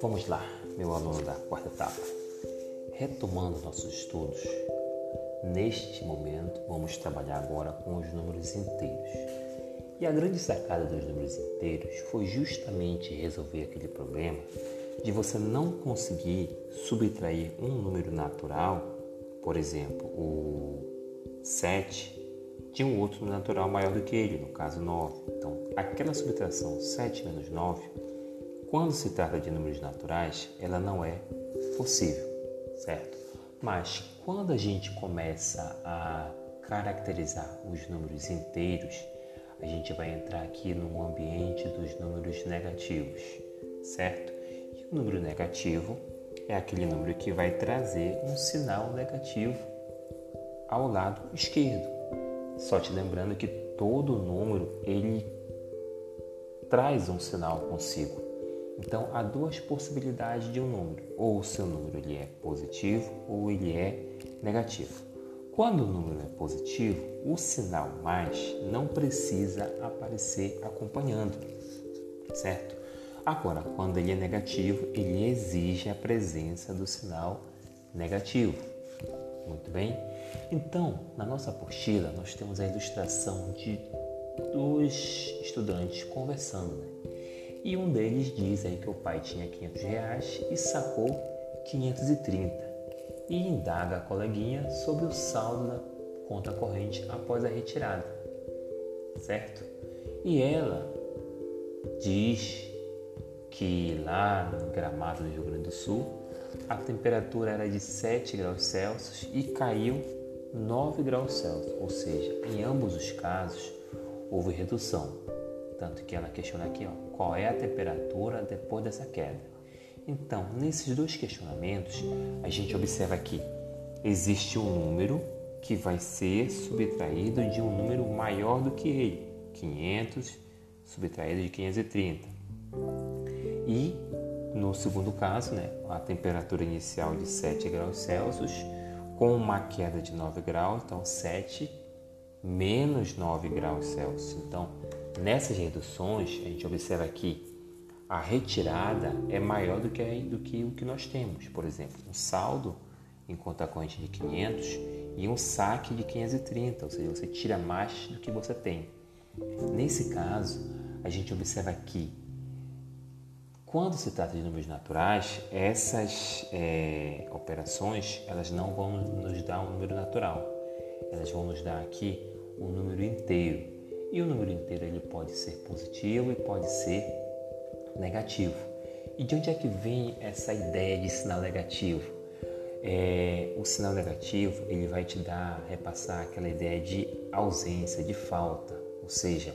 Vamos lá, meu aluno da quarta etapa. Retomando nossos estudos, neste momento vamos trabalhar agora com os números inteiros. E a grande sacada dos números inteiros foi justamente resolver aquele problema de você não conseguir subtrair um número natural, por exemplo, o 7, de um outro natural maior do que ele, no caso 9. Então, aquela subtração 7 menos 9 quando se trata de números naturais, ela não é possível, certo? Mas quando a gente começa a caracterizar os números inteiros, a gente vai entrar aqui no ambiente dos números negativos, certo? E o número negativo é aquele número que vai trazer um sinal negativo ao lado esquerdo. Só te lembrando que todo número ele traz um sinal consigo. Então há duas possibilidades de um número: ou o seu número ele é positivo ou ele é negativo. Quando o número é positivo, o sinal mais não precisa aparecer acompanhando, certo? Agora, quando ele é negativo, ele exige a presença do sinal negativo. Muito bem? Então, na nossa apostila, nós temos a ilustração de dois estudantes conversando. Né? E um deles diz aí que o pai tinha 500 reais e sacou 530 e indaga a coleguinha sobre o saldo da conta corrente após a retirada, certo? E ela diz que lá no gramado do Rio Grande do Sul a temperatura era de 7 graus Celsius e caiu 9 graus Celsius, ou seja, em ambos os casos houve redução. Tanto que ela questiona aqui, ó, qual é a temperatura depois dessa queda. Então, nesses dois questionamentos, a gente observa que existe um número que vai ser subtraído de um número maior do que ele, 500 subtraído de 530. E no segundo caso, né, a temperatura inicial de 7 graus Celsius com uma queda de 9 graus, então 7 menos 9 graus Celsius. Então, Nessas reduções, a gente observa que a retirada é maior do que, do que o que nós temos. Por exemplo, um saldo em conta corrente de 500 e um saque de 530, ou seja, você tira mais do que você tem. Nesse caso, a gente observa que quando se trata de números naturais, essas é, operações elas não vão nos dar um número natural, elas vão nos dar aqui um número inteiro. E o número inteiro ele pode ser positivo e pode ser negativo. E de onde é que vem essa ideia de sinal negativo? É, o sinal negativo ele vai te dar, repassar aquela ideia de ausência, de falta. Ou seja,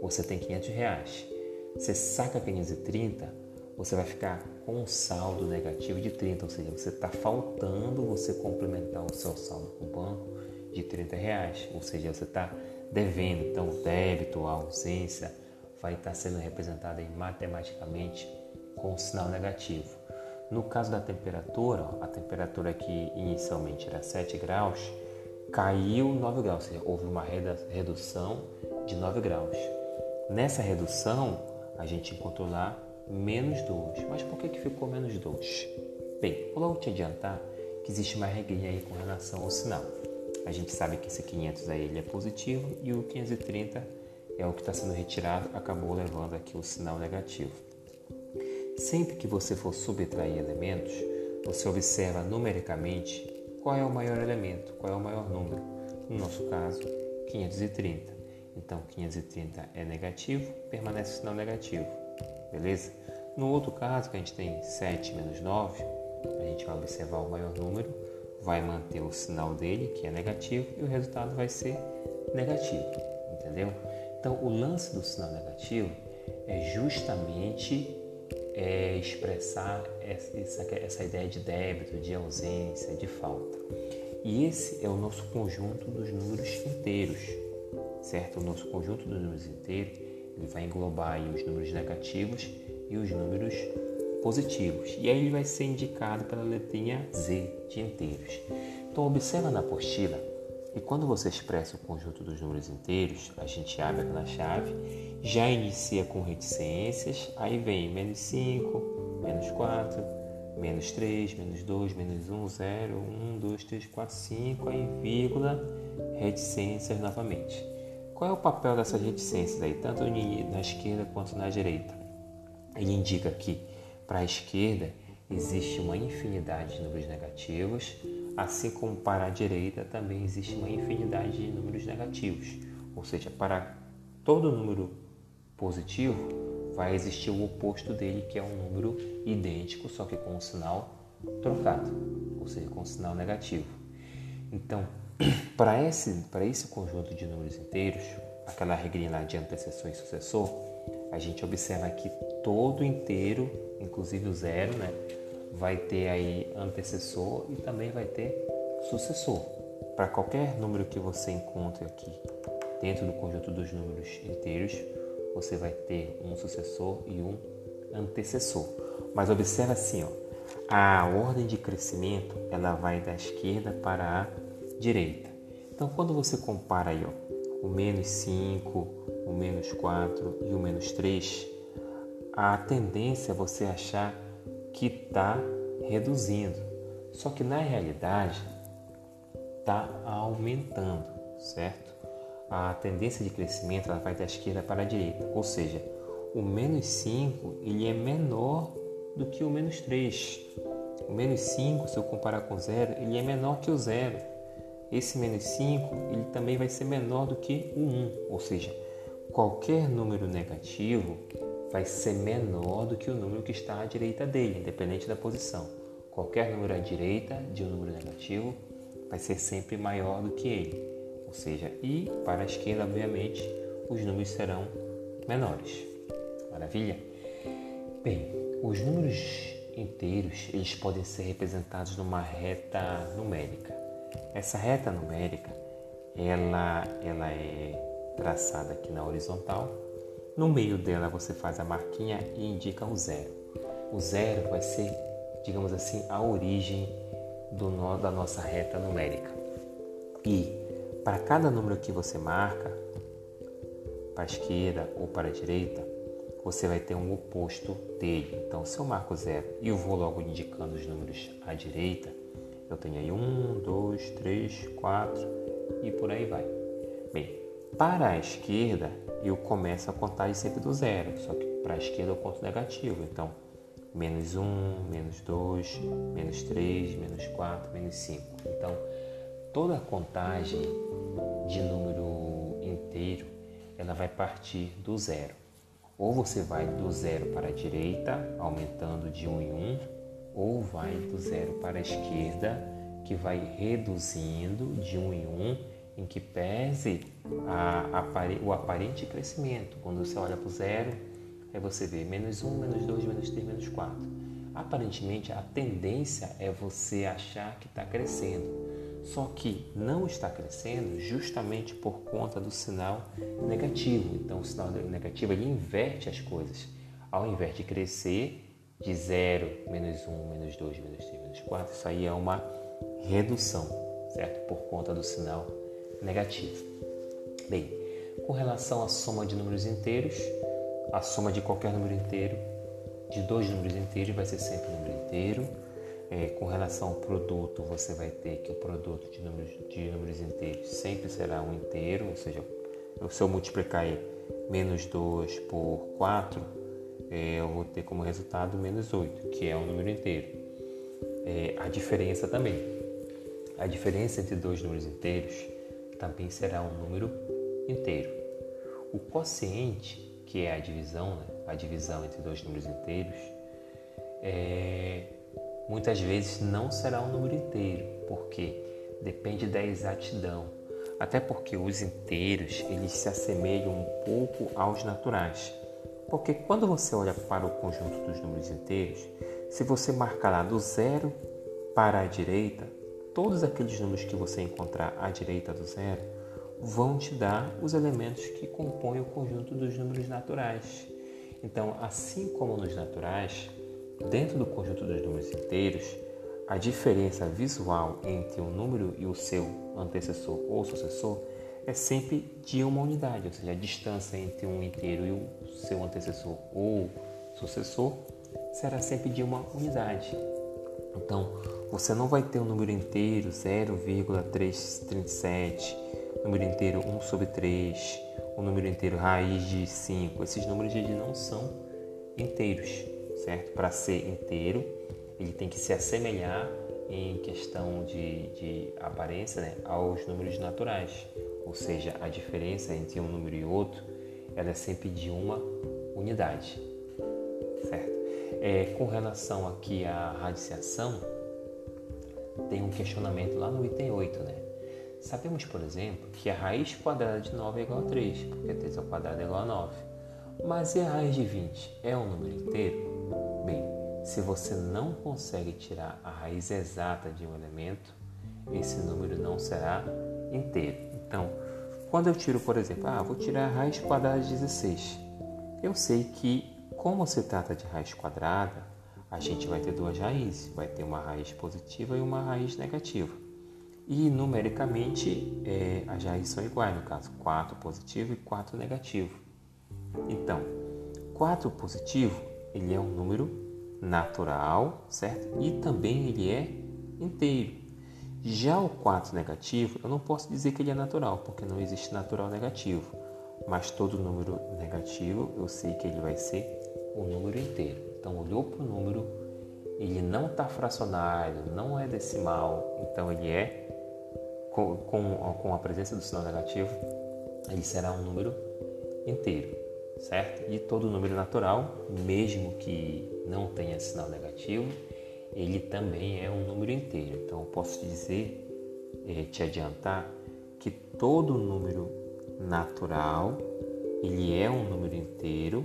você tem 500 reais, você saca 530, você vai ficar com um saldo negativo de 30, ou seja, você está faltando você complementar o seu saldo com o banco de 30 reais, ou seja, você está devendo. Então, o débito, a ausência vai estar sendo representada matematicamente com um sinal negativo. No caso da temperatura, a temperatura que inicialmente era 7 graus, caiu 9 graus, ou seja, houve uma redução de 9 graus. Nessa redução, a gente encontrou lá menos 2. Mas por que, que ficou menos 2? Bem, vou logo te adiantar que existe uma regrinha aí com relação ao sinal. A gente sabe que esse 500 aí ele é positivo e o 530 é o que está sendo retirado, acabou levando aqui o sinal negativo. Sempre que você for subtrair elementos, você observa numericamente qual é o maior elemento, qual é o maior número. No nosso caso, 530. Então, 530 é negativo, permanece o sinal negativo, beleza? No outro caso, que a gente tem 7 menos 9, a gente vai observar o maior número, vai manter o sinal dele, que é negativo, e o resultado vai ser negativo, entendeu? Então, o lance do sinal negativo é justamente é, expressar essa, essa ideia de débito, de ausência, de falta. E esse é o nosso conjunto dos números inteiros, certo? O nosso conjunto dos números inteiros ele vai englobar os números negativos e os números positivos. E aí ele vai ser indicado pela letrinha Z de inteiros. Então observa na apostila E quando você expressa o conjunto dos números inteiros, a gente abre aquela chave, já inicia com reticências, aí vem menos 5, menos 4, menos 3, menos 2, menos 1, 0, 1, 2, 3, 4, 5, aí vírgula, reticências novamente. Qual é o papel dessas reticências aí, tanto na esquerda quanto na direita? Ele indica que para a esquerda existe uma infinidade de números negativos, assim como para a direita também existe uma infinidade de números negativos. Ou seja, para todo número positivo vai existir o oposto dele, que é um número idêntico, só que com um sinal trocado, ou seja, com um sinal negativo. Então, para esse, para esse conjunto de números inteiros, aquela regrinha lá de antecessor e sucessor, a gente observa que todo inteiro, inclusive o zero, né, vai ter aí antecessor e também vai ter sucessor. Para qualquer número que você encontre aqui dentro do conjunto dos números inteiros, você vai ter um sucessor e um antecessor. Mas observa assim, ó, a ordem de crescimento ela vai da esquerda para a direita. Então, quando você compara aí, ó, o menos 5, o menos 4 e o menos 3, a tendência é você achar que está reduzindo. Só que na realidade está aumentando, certo? A tendência de crescimento ela vai da esquerda para a direita, ou seja, o menos 5 ele é menor do que o menos 3. O menos 5, se eu comparar com zero, ele é menor que o zero. Esse menos 5 ele também vai ser menor do que o 1, ou seja, qualquer número negativo vai ser menor do que o número que está à direita dele, independente da posição. Qualquer número à direita de um número negativo vai ser sempre maior do que ele. Ou seja, e para a esquerda, obviamente, os números serão menores. Maravilha? Bem, os números inteiros eles podem ser representados numa reta numérica. Essa reta numérica ela, ela é traçada aqui na horizontal no meio dela você faz a marquinha e indica o zero. O zero vai ser, digamos assim, a origem do nó da nossa reta numérica. E para cada número que você marca, para a esquerda ou para a direita, você vai ter um oposto dele. Então, se eu marco zero e eu vou logo indicando os números à direita, eu tenho aí um, dois, três, quatro e por aí vai. Bem, para a esquerda, eu começo a contagem sempre do zero, só que para a esquerda eu conto negativo. Então, menos 1, menos 2, menos 3, menos 4, menos 5. Então, toda a contagem de número inteiro, ela vai partir do zero. Ou você vai do zero para a direita, aumentando de 1 em 1, ou vai do zero para a esquerda, que vai reduzindo de 1 em 1 em que pese a, a, o aparente crescimento. Quando você olha para o zero, aí você vê menos 1, menos 2, menos 3, menos 4. Aparentemente, a tendência é você achar que está crescendo. Só que não está crescendo justamente por conta do sinal negativo. Então, o sinal negativo ele inverte as coisas. Ao invés de crescer de 0, menos 1, menos 2, menos 3, menos 4, isso aí é uma redução, certo? Por conta do sinal negativo. Bem, com relação à soma de números inteiros, a soma de qualquer número inteiro, de dois números inteiros, vai ser sempre um número inteiro. É, com relação ao produto, você vai ter que o produto de números, de números inteiros sempre será um inteiro, ou seja, se eu multiplicar aí, menos 2 por 4, é, eu vou ter como resultado menos 8, que é um número inteiro. É, a diferença também. A diferença entre dois números inteiros também será um número inteiro. O quociente, que é a divisão, né? a divisão entre dois números inteiros, é, muitas vezes não será um número inteiro, porque depende da exatidão. Até porque os inteiros eles se assemelham um pouco aos naturais. Porque quando você olha para o conjunto dos números inteiros, se você marcar lá do zero para a direita, todos aqueles números que você encontrar à direita do zero vão te dar os elementos que compõem o conjunto dos números naturais. Então, assim como nos naturais, dentro do conjunto dos números inteiros, a diferença visual entre um número e o seu antecessor ou sucessor é sempre de uma unidade, ou seja, a distância entre um inteiro e o seu antecessor ou sucessor será sempre de uma unidade. Então, você não vai ter um número inteiro 0,337, número inteiro 1 sobre 3, o um número inteiro raiz de 5. Esses números eles não são inteiros, certo? Para ser inteiro, ele tem que se assemelhar em questão de, de aparência né, aos números naturais, ou seja, a diferença entre um número e outro ela é sempre de uma unidade, certo? É, com relação aqui à radiciação, tem um questionamento lá no item 8, né? Sabemos, por exemplo, que a raiz quadrada de 9 é igual a 3, porque 3 ao quadrado é igual a 9. Mas e a raiz de 20 é um número inteiro? Bem, se você não consegue tirar a raiz exata de um elemento, esse número não será inteiro. Então, quando eu tiro, por exemplo, ah, vou tirar a raiz quadrada de 16, eu sei que, como se trata de raiz quadrada, a gente vai ter duas raízes, vai ter uma raiz positiva e uma raiz negativa. E numericamente é, as raízes são iguais, no caso, 4 positivo e 4 negativo. Então, 4 positivo ele é um número natural, certo? E também ele é inteiro. Já o 4 negativo, eu não posso dizer que ele é natural, porque não existe natural negativo. Mas todo número negativo, eu sei que ele vai ser um número inteiro. Então, olhou para o número, ele não está fracionário, não é decimal, então ele é, com, com a presença do sinal negativo, ele será um número inteiro, certo? E todo número natural, mesmo que não tenha sinal negativo, ele também é um número inteiro. Então, eu posso dizer, eh, te adiantar, que todo número natural ele é um número inteiro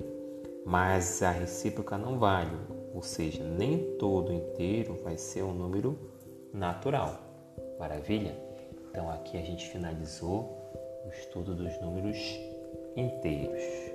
mas a recíproca não vale, ou seja, nem todo inteiro vai ser um número natural. Maravilha? Então aqui a gente finalizou o estudo dos números inteiros.